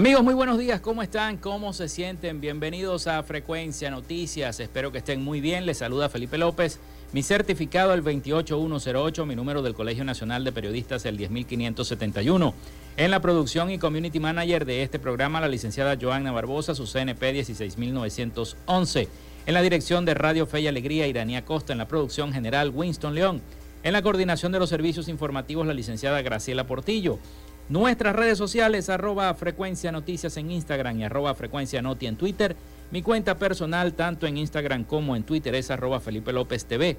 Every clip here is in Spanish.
Amigos, muy buenos días, ¿cómo están? ¿Cómo se sienten? Bienvenidos a Frecuencia Noticias, espero que estén muy bien. Les saluda Felipe López, mi certificado el 28108, mi número del Colegio Nacional de Periodistas el 10571. En la producción y community manager de este programa, la licenciada Joanna Barbosa, su CNP 16911. En la dirección de Radio Fe y Alegría, Iranía Costa. En la producción general, Winston León. En la coordinación de los servicios informativos, la licenciada Graciela Portillo. Nuestras redes sociales, arroba frecuencia noticias en Instagram y arroba frecuencia noti en Twitter. Mi cuenta personal, tanto en Instagram como en Twitter, es arroba Felipe López TV.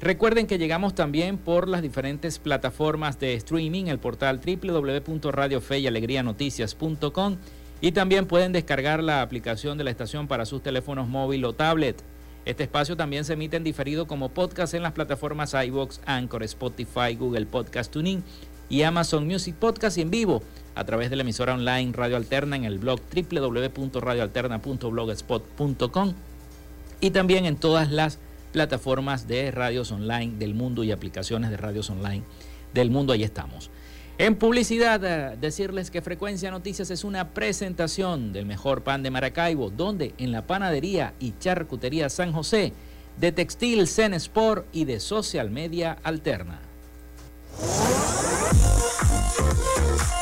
Recuerden que llegamos también por las diferentes plataformas de streaming, el portal www.radiofeyalegrianoticias.com y también pueden descargar la aplicación de la estación para sus teléfonos móvil o tablet. Este espacio también se emite en diferido como podcast en las plataformas iVoox, Anchor, Spotify, Google Podcast Tuning y Amazon Music Podcast y en vivo a través de la emisora online Radio Alterna en el blog www.radioalterna.blogspot.com y también en todas las plataformas de radios online del mundo y aplicaciones de radios online del mundo. Ahí estamos. En publicidad, eh, decirles que Frecuencia Noticias es una presentación del mejor pan de Maracaibo, donde en la panadería y charcutería San José, de Textil Zen y de Social Media Alterna. Thank you.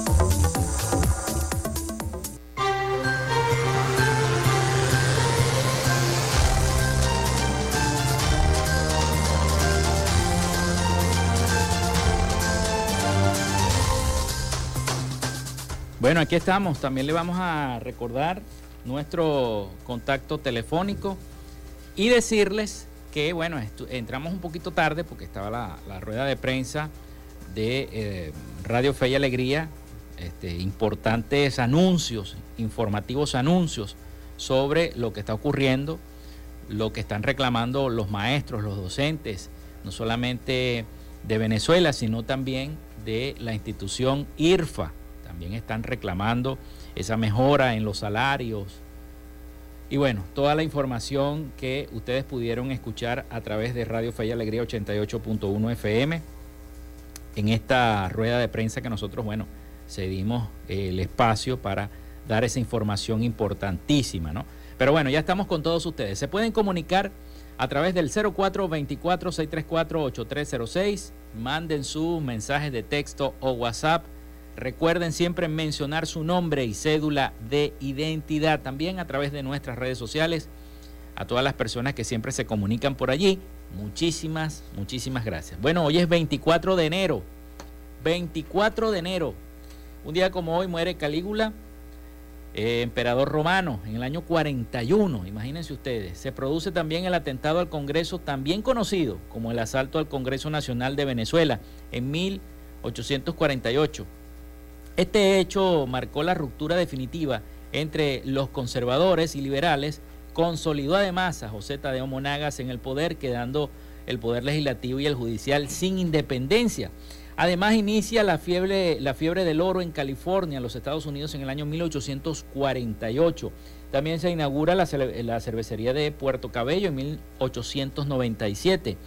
Bueno, aquí estamos. También le vamos a recordar nuestro contacto telefónico y decirles que, bueno, entramos un poquito tarde porque estaba la, rueda de prensa de eh, Radio Fe y Alegría este, importantes anuncios, informativos anuncios sobre lo que está ocurriendo, lo que están reclamando los maestros, los docentes, no solamente de Venezuela, sino también de la institución IRFA. También están reclamando esa mejora en los salarios. Y bueno, toda la información que ustedes pudieron escuchar a través de Radio Fe y Alegría 88.1 FM en esta rueda de prensa que nosotros, bueno, cedimos el espacio para dar esa información importantísima, ¿no? Pero bueno, ya estamos con todos ustedes. Se pueden comunicar a través del 0424-634-8306. Manden sus mensajes de texto o WhatsApp. Recuerden siempre mencionar su nombre y cédula de identidad. También a través de nuestras redes sociales. A todas las personas que siempre se comunican por allí. Muchísimas, muchísimas gracias. Bueno, hoy es 24 de enero. 24 de enero. Un día como hoy muere Calígula eh, emperador romano en el año 41, imagínense ustedes. Se produce también el atentado al Congreso, también conocido como el asalto al Congreso Nacional de Venezuela en 1848. Este hecho marcó la ruptura definitiva entre los conservadores y liberales, consolidó además a José Tadeo Monagas en el poder, quedando el poder legislativo y el judicial sin independencia. Además inicia la fiebre, del oro en California, en los Estados Unidos, en el año 1848. También se inaugura la, la cervecería de Puerto Cabello en 1897.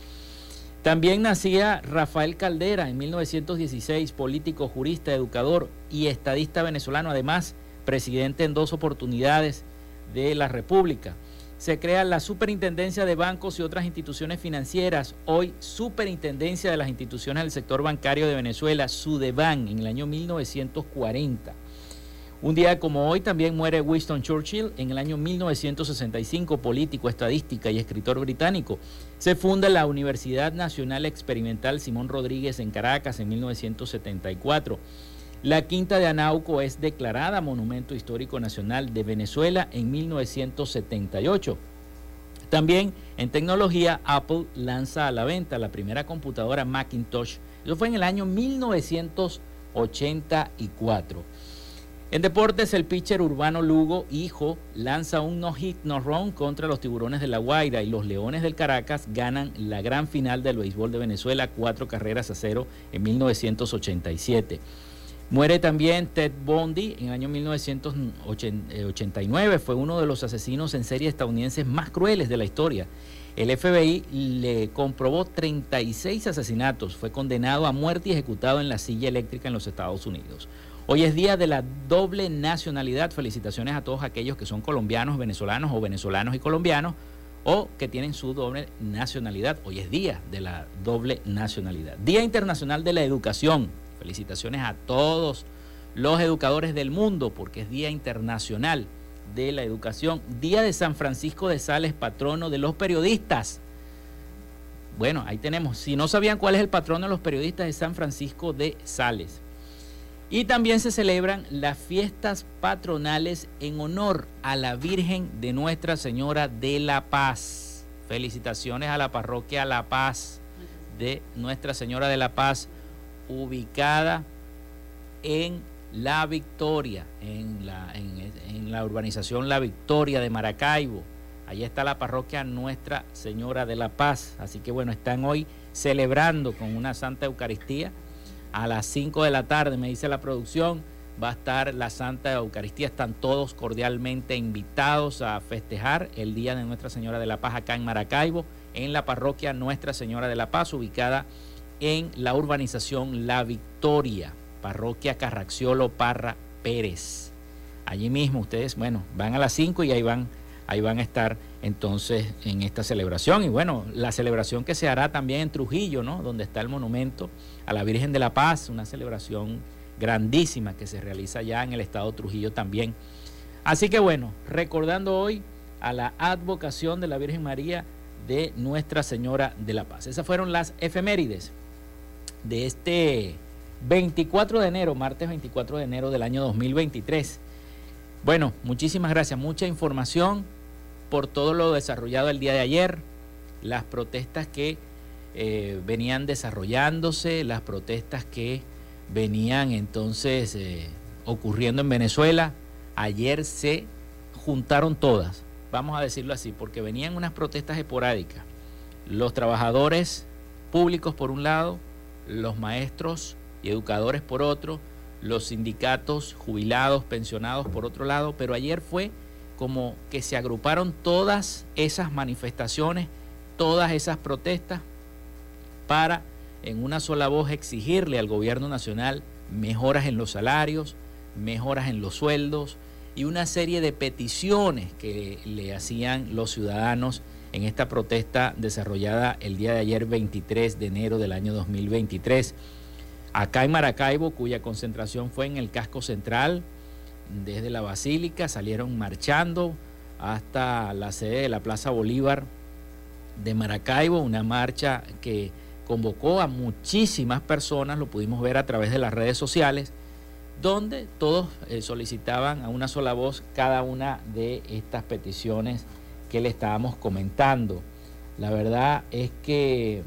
También nacía Rafael Caldera en 1916, político, jurista, educador y estadista venezolano, además presidente en dos oportunidades de la República se crea la Superintendencia de Bancos y otras instituciones financieras, hoy Superintendencia de las Instituciones del Sector Bancario de Venezuela, SUDEBAN, en el año 1940. Un día como hoy también muere Winston Churchill en el año 1965, político, estadística y escritor británico. Se funda la Universidad Nacional Experimental Simón Rodríguez en Caracas en 1974. La Quinta de Anauco es declarada Monumento Histórico Nacional de Venezuela en 1978. También en tecnología, Apple lanza a la venta la primera computadora Macintosh. Eso fue en el año 1984. En deportes, el pitcher Urbano Lugo, hijo, lanza un no-hit, no-run contra los tiburones de La Guaira y los Leones del Caracas ganan la gran final del béisbol de Venezuela, cuatro carreras a cero en 1987. Muere también Ted Bundy en el año 1989. Fue uno de los asesinos en serie estadounidenses más crueles de la historia. El FBI le comprobó 36 asesinatos. Fue condenado a muerte y ejecutado en la silla eléctrica en los Estados Unidos. Hoy es día de la doble nacionalidad. Felicitaciones a todos aquellos que son colombianos, venezolanos o venezolanos y colombianos o que tienen su doble nacionalidad. Hoy es día de la doble nacionalidad. Día Internacional de la Educación. Felicitaciones a todos los educadores del mundo porque es Día Internacional de la Educación. Día de San Francisco de Sales, patrono de los periodistas. Bueno, ahí tenemos. Si no sabían cuál es el patrono de los periodistas, de San Francisco de Sales. Y también se celebran las fiestas patronales en honor a la Virgen de Nuestra Señora de la Paz. Felicitaciones a la parroquia La Paz de Nuestra Señora de la Paz ubicada en La Victoria, en la, urbanización La Victoria de Maracaibo. Allí está la parroquia Nuestra Señora de la Paz. Así que bueno, están hoy celebrando con una Santa Eucaristía. A las 5 de la tarde, me dice la producción, va a estar la Santa Eucaristía. Están todos cordialmente invitados a festejar el Día de Nuestra Señora de la Paz acá en Maracaibo, en la parroquia Nuestra Señora de la Paz, ubicada en la urbanización La Victoria, parroquia Carraxiolo Parra Pérez. Allí mismo ustedes, bueno, van a las 5 y ahí van, ahí van a estar entonces en esta celebración. Y bueno, la celebración que se hará también en Trujillo, ¿no? Donde está el monumento a la Virgen de la Paz, una celebración grandísima que se realiza ya en el estado de Trujillo también. Así que bueno, recordando hoy a la advocación de la Virgen María de Nuestra Señora de la Paz. Esas fueron las efemérides de este 24 de enero, martes 24 de enero del año 2023. Bueno, muchísimas gracias, mucha información por todo lo desarrollado el día de ayer, las protestas que eh, venían desarrollándose, las protestas que venían entonces eh, ocurriendo en Venezuela, ayer se juntaron todas, vamos a decirlo así, porque venían unas protestas esporádicas. Los trabajadores públicos por un lado, los maestros y educadores por otro, los sindicatos jubilados, pensionados por otro lado, pero ayer fue como que se agruparon todas esas manifestaciones, todas esas protestas para en una sola voz exigirle al gobierno nacional mejoras en los salarios, mejoras en los sueldos y una serie de peticiones que le hacían los ciudadanos en esta protesta desarrollada el día de ayer 23 de enero del año 2023. Acá en Maracaibo, cuya concentración fue en el casco central, desde la Basílica, salieron marchando hasta la sede de la Plaza Bolívar de Maracaibo, una marcha que convocó a muchísimas personas, lo pudimos ver a través de las redes sociales, donde todos eh, solicitaban a una sola voz cada una de estas peticiones que le estábamos comentando. La verdad es que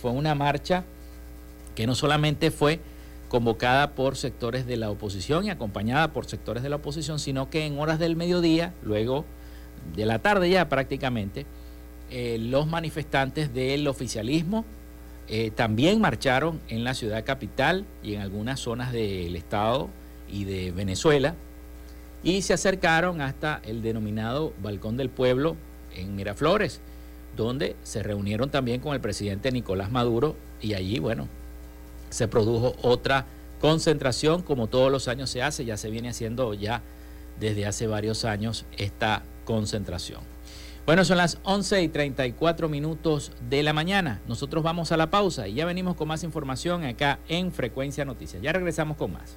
fue una marcha que no solamente fue convocada por sectores de la oposición y acompañada por sectores de la oposición, sino que en horas del mediodía, luego de la tarde ya prácticamente, eh, los manifestantes del oficialismo eh, también marcharon en la ciudad capital y en algunas zonas del estado y de Venezuela y se acercaron hasta el denominado Balcón del Pueblo en Miraflores, donde se reunieron también con el presidente Nicolás Maduro y allí, bueno, se produjo otra concentración, como todos los años se hace, ya se viene haciendo ya desde hace varios años esta concentración. Bueno, son las 11 y 34 minutos de la mañana. Nosotros vamos a la pausa y ya venimos con más información acá en Frecuencia Noticias. Ya regresamos con más.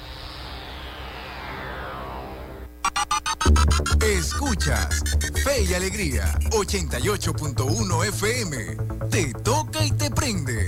Escuchas Fe y Alegría 88.1 FM. Te toca y te prende.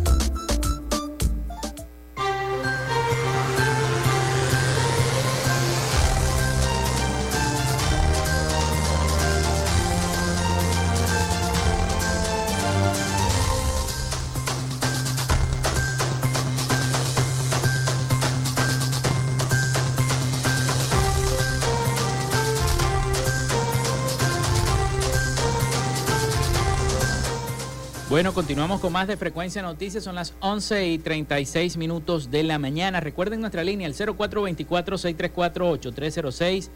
Bueno, continuamos con más de Frecuencia Noticias. Son las 11 y 36 minutos de la mañana. Recuerden nuestra línea, el 0424-634-8306.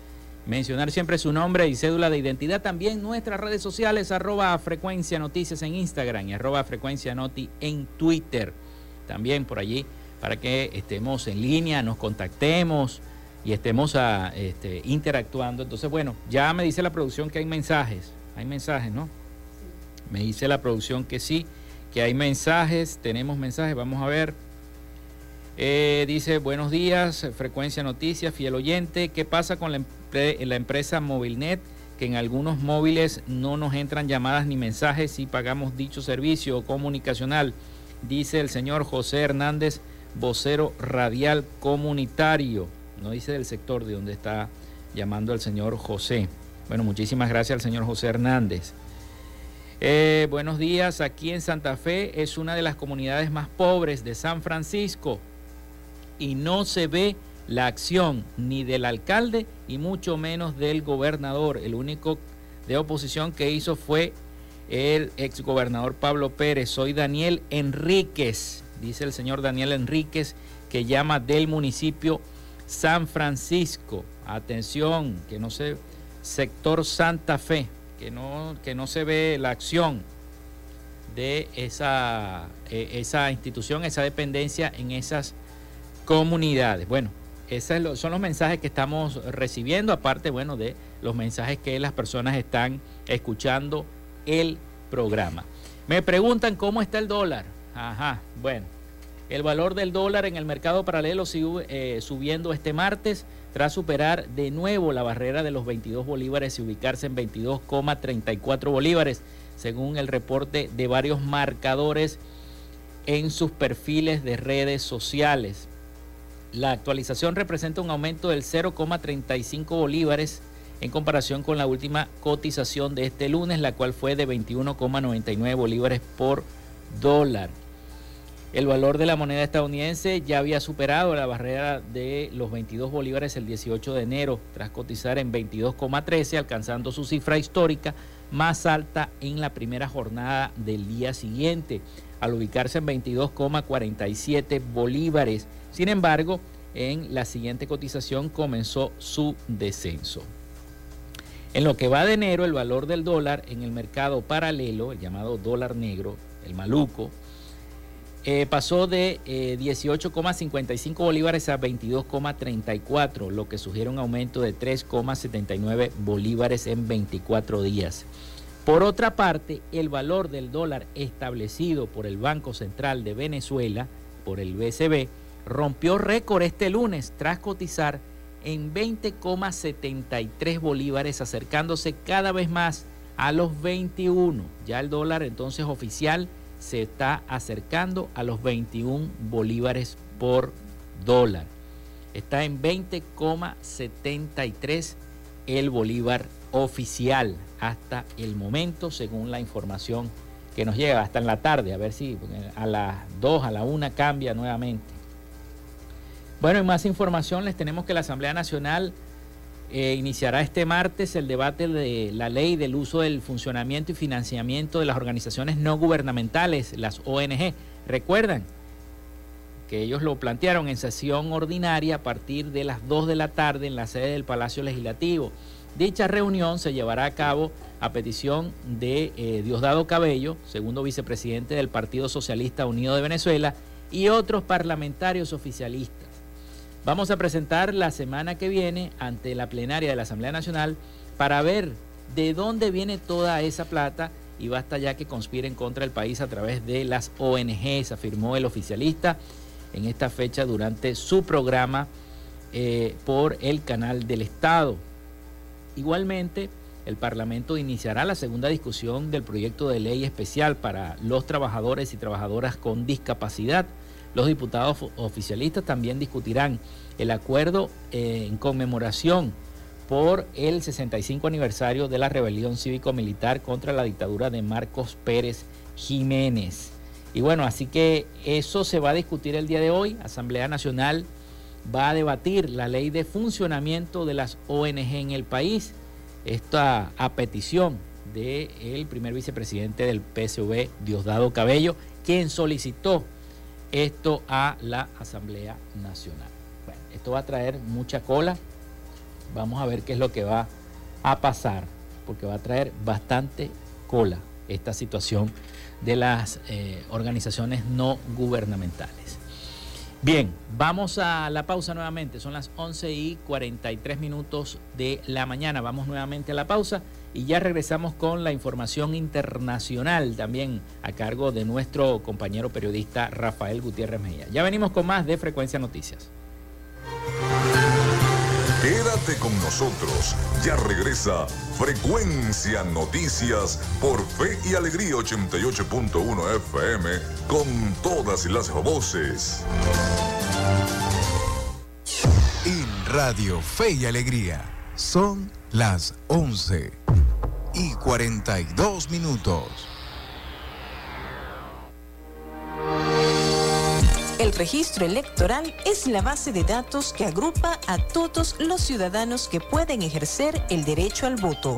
Mencionar siempre su nombre y cédula de identidad. También nuestras redes sociales, arroba Frecuencia Noticias en Instagram y arroba Frecuencia Noti en Twitter. También por allí para que estemos en línea, nos contactemos y estemos a, este, interactuando. Entonces, bueno, ya me dice la producción que hay mensajes. Hay mensajes, ¿no? Me dice la producción que sí, que hay mensajes. Tenemos mensajes, vamos a ver. Eh, dice, buenos días, Frecuencia Noticias, fiel oyente. ¿Qué pasa con la, empresa Movilnet? Que en algunos móviles no nos entran llamadas ni mensajes si pagamos dicho servicio comunicacional, dice el señor José Hernández, vocero radial comunitario no dice del sector de donde está llamando al señor José. Bueno, muchísimas gracias al señor José Hernández. Eh, buenos días, aquí en Santa Fe es una de las comunidades más pobres de San Francisco y no se ve la acción ni del alcalde y mucho menos del gobernador. El único de oposición que hizo fue el exgobernador Pablo Pérez. Soy Daniel Enríquez, dice el señor Daniel Enríquez, que llama del municipio San Francisco, atención, que no se, sector Santa Fe, que no, que no se ve la acción de esa, eh, esa institución, esa dependencia en esas comunidades. Bueno, esos son los mensajes que estamos recibiendo, aparte, bueno, de los mensajes que las personas están escuchando el programa. Me preguntan cómo está el dólar. Ajá, bueno. El valor del dólar en el mercado paralelo sigue eh, subiendo este martes tras superar de nuevo la barrera de los 22 bolívares y ubicarse en 22,34 bolívares, según el reporte de varios marcadores en sus perfiles de redes sociales. La actualización representa un aumento del 0,35 bolívares en comparación con la última cotización de este lunes, la cual fue de 21,99 bolívares por dólar. El valor de la moneda estadounidense ya había superado la barrera de los 22 bolívares el 18 de enero, tras cotizar en 22,13, alcanzando su cifra histórica más alta en la primera jornada del día siguiente, al ubicarse en 22,47 bolívares. Sin embargo, en la siguiente cotización comenzó su descenso. En lo que va de enero, el valor del dólar en el mercado paralelo, el llamado dólar negro, el maluco, eh, pasó de 18,55 eh, bolívares a 22,34, lo que sugiere un aumento de 3,79 bolívares en 24 días. Por otra parte, el valor del dólar establecido por el Banco Central de Venezuela, por el BCB, rompió récord este lunes tras cotizar en 20,73 bolívares, acercándose cada vez más a los 21. Ya el dólar entonces oficial se está acercando a los 21 bolívares por dólar. Está en 20,73 el bolívar oficial hasta el momento, según la información que nos llega, hasta en la tarde, a ver si a las 2, a la 1 cambia nuevamente. Bueno, y más información les tenemos que la Asamblea Nacional eh, iniciará este martes el debate de la ley del uso del funcionamiento y financiamiento de las organizaciones no gubernamentales, las ONG. Recuerdan que ellos lo plantearon en sesión ordinaria a partir de las 2 de la tarde en la sede del Palacio Legislativo. Dicha reunión se llevará a cabo a petición de eh, Diosdado Cabello, segundo vicepresidente del Partido Socialista Unido de Venezuela, y otros parlamentarios oficialistas. Vamos a presentar la semana que viene ante la plenaria de la Asamblea Nacional para ver de dónde viene toda esa plata y basta ya que conspiren contra el país a través de las ONGs, afirmó el oficialista en esta fecha durante su programa eh, por el canal del Estado. Igualmente, el Parlamento iniciará la segunda discusión del proyecto de ley especial para los trabajadores y trabajadoras con discapacidad los diputados oficialistas también discutirán el acuerdo eh, en conmemoración por el 65 aniversario de la rebelión cívico-militar contra la dictadura de Marcos Pérez Jiménez. Y bueno, así que eso se va a discutir el día de hoy. Asamblea Nacional va a debatir la ley de funcionamiento de las ONG en el país. Esta a petición del primer vicepresidente del PSV, Diosdado Cabello, quien solicitó esto a la Asamblea Nacional. Bueno, esto va a traer mucha cola. Vamos a ver qué es lo que va a pasar, porque va a traer bastante cola esta situación de las eh, organizaciones no gubernamentales. Bien, vamos a la pausa nuevamente. Son las 11 y 43 minutos de la mañana. Vamos nuevamente a la pausa y ya regresamos con la información internacional también a cargo de nuestro compañero periodista Rafael Gutiérrez Mejía. Ya venimos con más de Frecuencia Noticias. Quédate con nosotros. Ya regresa Frecuencia Noticias por Fe y Alegría 88.1 FM con todas las voces. En Radio Fe y Alegría son las 11 y 42 minutos. El registro electoral es la base de datos que agrupa a todos los ciudadanos que pueden ejercer el derecho al voto.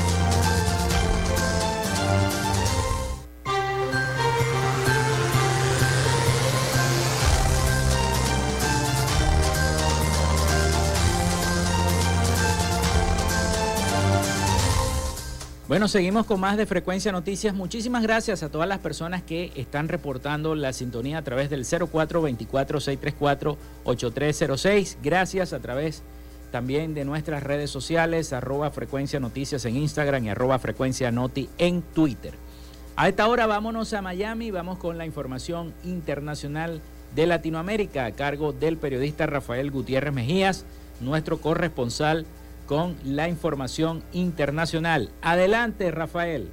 Bueno, seguimos con más de Frecuencia Noticias. Muchísimas gracias a todas las personas que están reportando la sintonía a través del 0424-634-8306. Gracias a través también de nuestras redes sociales, arroba Frecuencia Noticias en Instagram y arroba Frecuencia Noti en Twitter. A esta hora vámonos a Miami, vamos con la información internacional de Latinoamérica a cargo del periodista Rafael Gutiérrez Mejías, nuestro corresponsal con la información internacional. Adelante, Rafael.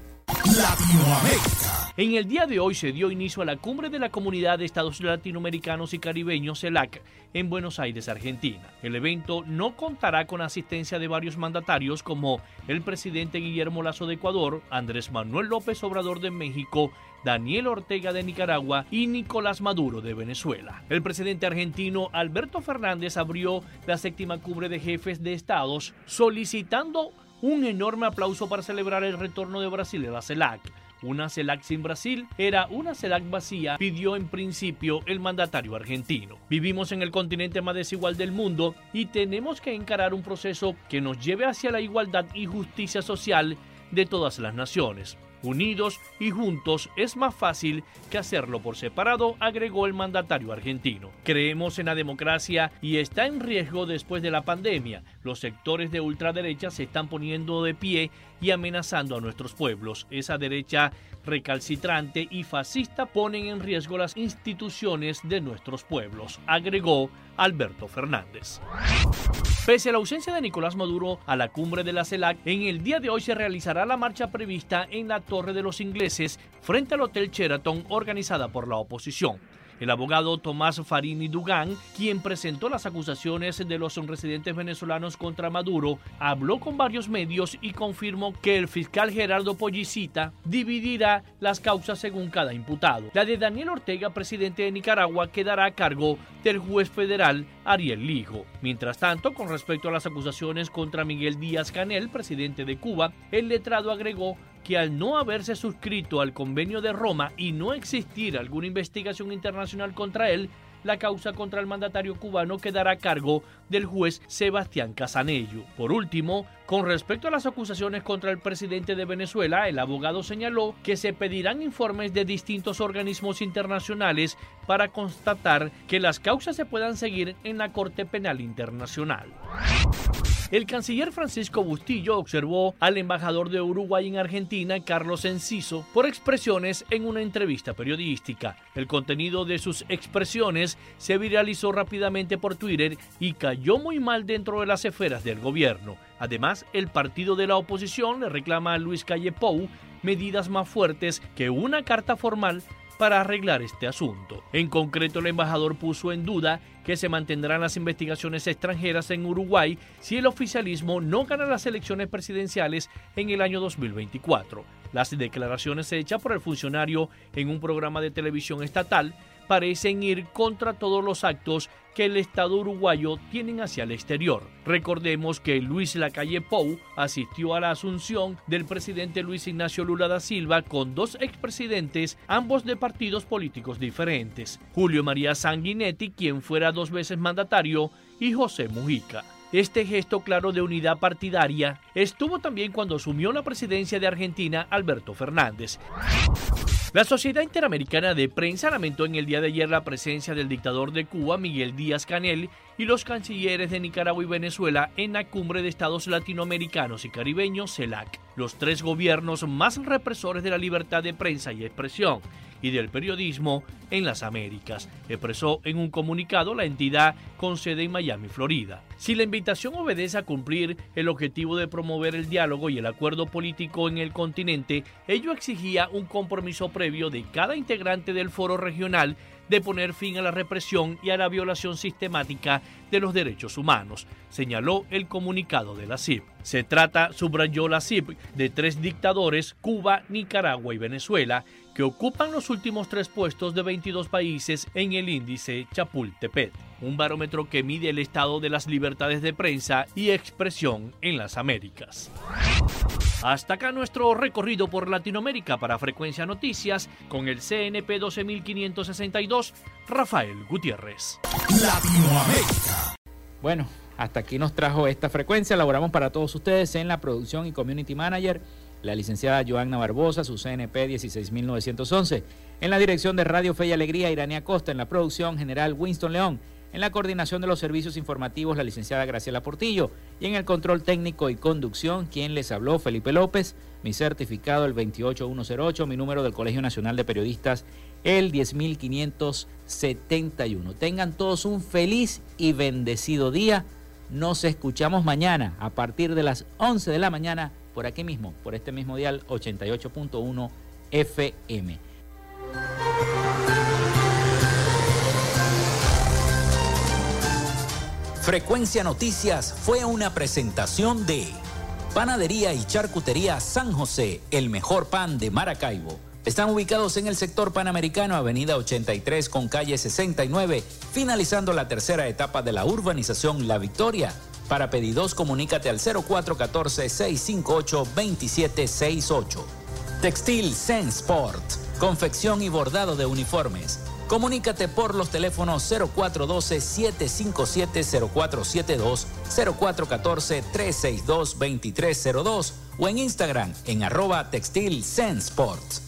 En el día de hoy se dio inicio a la cumbre de la Comunidad de Estados Latinoamericanos y Caribeños, CELAC, en Buenos Aires, Argentina. El evento no contará con asistencia de varios mandatarios como el presidente Guillermo Lazo de Ecuador, Andrés Manuel López Obrador de México, Daniel Ortega de Nicaragua y Nicolás Maduro de Venezuela. El presidente argentino Alberto Fernández abrió la séptima cumbre de jefes de estados solicitando un enorme aplauso para celebrar el retorno de Brasil a la CELAC. Una CELAC sin Brasil era una CELAC vacía, pidió en principio el mandatario argentino. Vivimos en el continente más desigual del mundo y tenemos que encarar un proceso que nos lleve hacia la igualdad y justicia social de todas las naciones. Unidos y juntos es más fácil que hacerlo por separado, agregó el mandatario argentino. Creemos en la democracia y está en riesgo después de la pandemia. Los sectores de ultraderecha se están poniendo de pie y amenazando a nuestros pueblos. Esa derecha recalcitrante y fascista ponen en riesgo las instituciones de nuestros pueblos, agregó Alberto Fernández. Pese a la ausencia de Nicolás Maduro a la cumbre de la CELAC, en el día de hoy se realizará la marcha prevista en la Torre de los Ingleses frente al Hotel Sheraton organizada por la oposición. El abogado Tomás Farini Dugán, quien presentó las acusaciones de los residentes venezolanos contra Maduro, habló con varios medios y confirmó que el fiscal Gerardo Pollicita dividirá las causas según cada imputado. La de Daniel Ortega, presidente de Nicaragua, quedará a cargo del juez federal Ariel Lijo. Mientras tanto, con respecto a las acusaciones contra Miguel Díaz Canel, presidente de Cuba, el letrado agregó que al no haberse suscrito al convenio de Roma y no existir alguna investigación internacional contra él, la causa contra el mandatario cubano quedará a cargo del juez Sebastián Casanello. Por último, con respecto a las acusaciones contra el presidente de Venezuela, el abogado señaló que se pedirán informes de distintos organismos internacionales para constatar que las causas se puedan seguir en la Corte Penal Internacional. El canciller Francisco Bustillo observó al embajador de Uruguay en Argentina, Carlos Enciso, por expresiones en una entrevista periodística. El contenido de sus expresiones se viralizó rápidamente por Twitter y cayó muy mal dentro de las esferas del gobierno. Además, el partido de la oposición le reclama a Luis Calle Pou medidas más fuertes que una carta formal para arreglar este asunto. En concreto, el embajador puso en duda que se mantendrán las investigaciones extranjeras en Uruguay si el oficialismo no gana las elecciones presidenciales en el año 2024. Las declaraciones hechas por el funcionario en un programa de televisión estatal parecen ir contra todos los actos que el Estado uruguayo tiene hacia el exterior. Recordemos que Luis Lacalle Pou asistió a la asunción del presidente Luis Ignacio Lula da Silva con dos expresidentes, ambos de partidos políticos diferentes, Julio María Sanguinetti, quien fuera dos veces mandatario, y José Mujica. Este gesto claro de unidad partidaria estuvo también cuando asumió la presidencia de Argentina Alberto Fernández. La Sociedad Interamericana de Prensa lamentó en el día de ayer la presencia del dictador de Cuba, Miguel Díaz Canel, y los cancilleres de Nicaragua y Venezuela en la cumbre de estados latinoamericanos y caribeños, CELAC, los tres gobiernos más represores de la libertad de prensa y expresión y del periodismo en las Américas, expresó en un comunicado la entidad con sede en Miami, Florida. Si la invitación obedece a cumplir el objetivo de promover el diálogo y el acuerdo político en el continente, ello exigía un compromiso previo de cada integrante del foro regional de poner fin a la represión y a la violación sistemática de los derechos humanos, señaló el comunicado de la CIP. Se trata, subrayó la CIP, de tres dictadores, Cuba, Nicaragua y Venezuela, que ocupan los últimos tres puestos de 22 países en el índice Chapultepec, un barómetro que mide el estado de las libertades de prensa y expresión en las Américas. Hasta acá nuestro recorrido por Latinoamérica para Frecuencia Noticias con el CNP 12562, Rafael Gutiérrez. Latinoamérica. Bueno, hasta aquí nos trajo esta frecuencia. Laboramos para todos ustedes en la producción y community manager la licenciada Joanna Barbosa, su CNP 16911. En la dirección de Radio Fe y Alegría, Irania Costa. En la producción general, Winston León. En la coordinación de los servicios informativos, la licenciada Graciela Portillo. Y en el control técnico y conducción, quien les habló, Felipe López. Mi certificado, el 28108. Mi número del Colegio Nacional de Periodistas, el 10571. Tengan todos un feliz y bendecido día. Nos escuchamos mañana a partir de las 11 de la mañana por aquí mismo, por este mismo dial 88.1 FM. Frecuencia Noticias fue una presentación de Panadería y Charcutería San José, el mejor pan de Maracaibo. Están ubicados en el sector panamericano, avenida 83 con calle 69, finalizando la tercera etapa de la urbanización La Victoria. Para pedidos, comunícate al 0414-658-2768. Textil Sensport, confección y bordado de uniformes. Comunícate por los teléfonos 0412-757-0472, 0414-362-2302 o en Instagram en arroba textil Sensport.